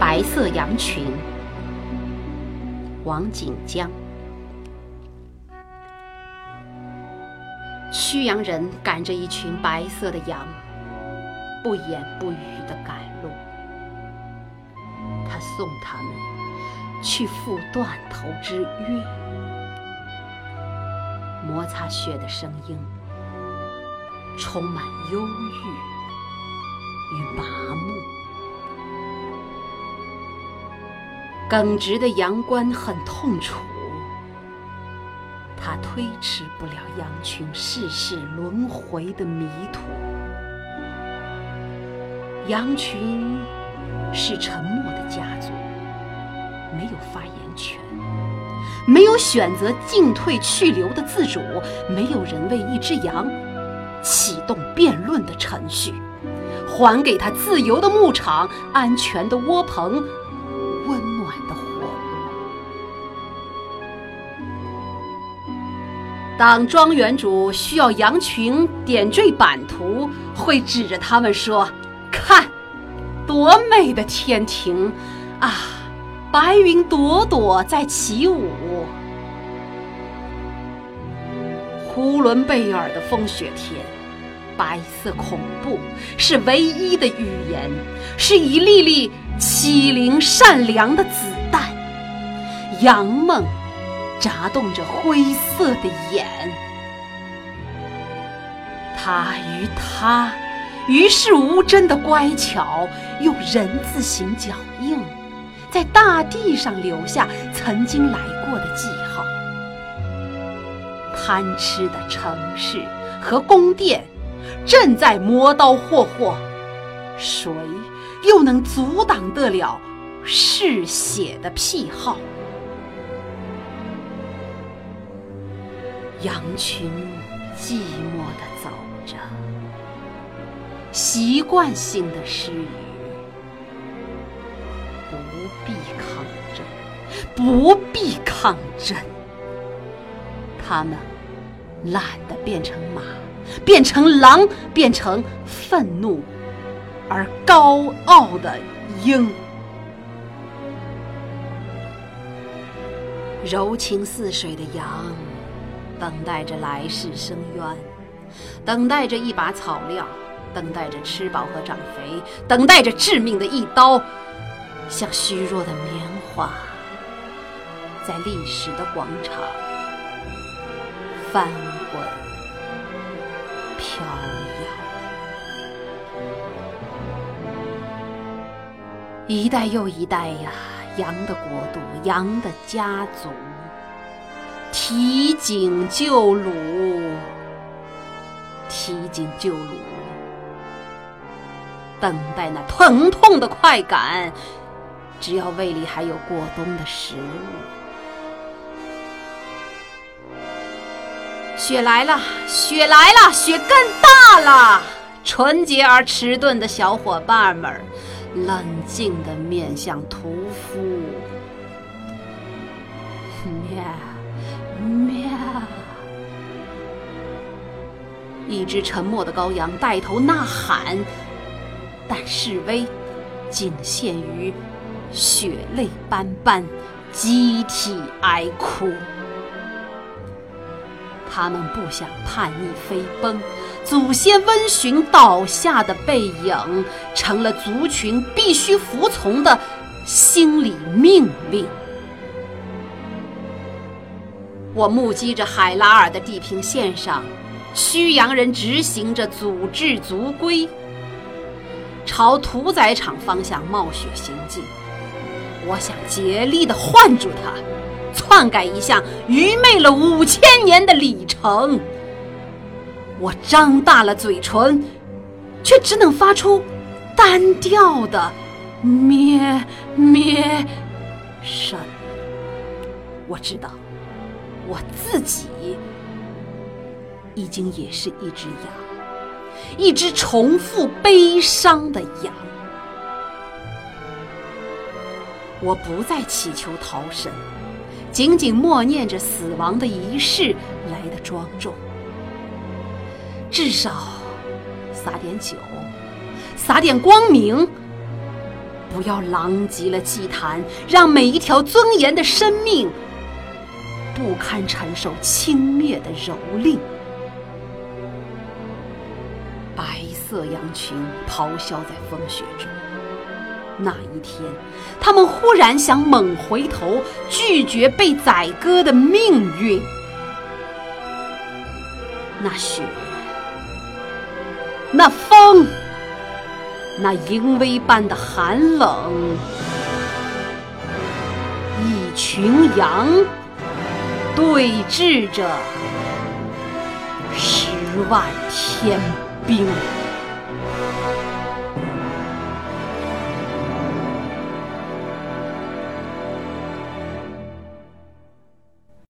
白色羊群，王锦江。曲阳人赶着一群白色的羊，不言不语地赶路。他送他们去赴断头之约。摩擦雪的声音，充满忧郁与麻木。耿直的羊倌很痛楚，他推迟不了羊群世世轮回的迷途。羊群是沉默的家族，没有发言权，没有选择进退去留的自主，没有人为一只羊启动辩论的程序，还给他自由的牧场、安全的窝棚。温暖暖的火当庄园主需要羊群点缀版图，会指着他们说：“看，多美的天庭啊！白云朵朵在起舞。”呼伦贝尔的风雪天，白色恐怖是唯一的语言，是一粒粒欺凌善良的子弹。杨梦。眨动着灰色的眼，他与他于世无争的乖巧，用人字形脚印，在大地上留下曾经来过的记号。贪吃的城市和宫殿正在磨刀霍霍，谁又能阻挡得了嗜血的癖好？羊群寂寞地走着，习惯性的失语，不必抗争，不必抗争。他们懒得变成马，变成狼，变成愤怒而高傲的鹰。柔情似水的羊。等待着来世深渊，等待着一把草料，等待着吃饱和长肥，等待着致命的一刀，像虚弱的棉花，在历史的广场翻飘摇。一代又一代呀，羊的国度，羊的家族。提井救鲁，提井救鲁，等待那疼痛的快感。只要胃里还有过冬的食物。雪来了，雪来了，雪更大了。纯洁而迟钝的小伙伴们，冷静地面向屠夫。喵。喵！一只沉默的羔羊带头呐喊，但示威仅限于血泪斑斑，集体哀哭。他们不想叛逆飞奔，祖先温驯倒下的背影，成了族群必须服从的心理命令。我目击着海拉尔的地平线上，曲阳人执行着组织族规，朝屠宰场方向冒雪行进。我想竭力地唤住他，篡改一项愚昧了五千年的里程。我张大了嘴唇，却只能发出单调的咩咩声。我知道。我自己已经也是一只羊，一只重复悲伤的羊。我不再祈求逃生，仅仅默念着死亡的仪式来的庄重。至少撒点酒，撒点光明，不要狼藉了祭坛，让每一条尊严的生命不堪承受轻蔑的蹂躏。白色羊群咆哮在风雪中。那一天，他们忽然想猛回头，拒绝被宰割的命运。那雪，那风，那淫威般的寒冷，一群羊对峙着十万天兵。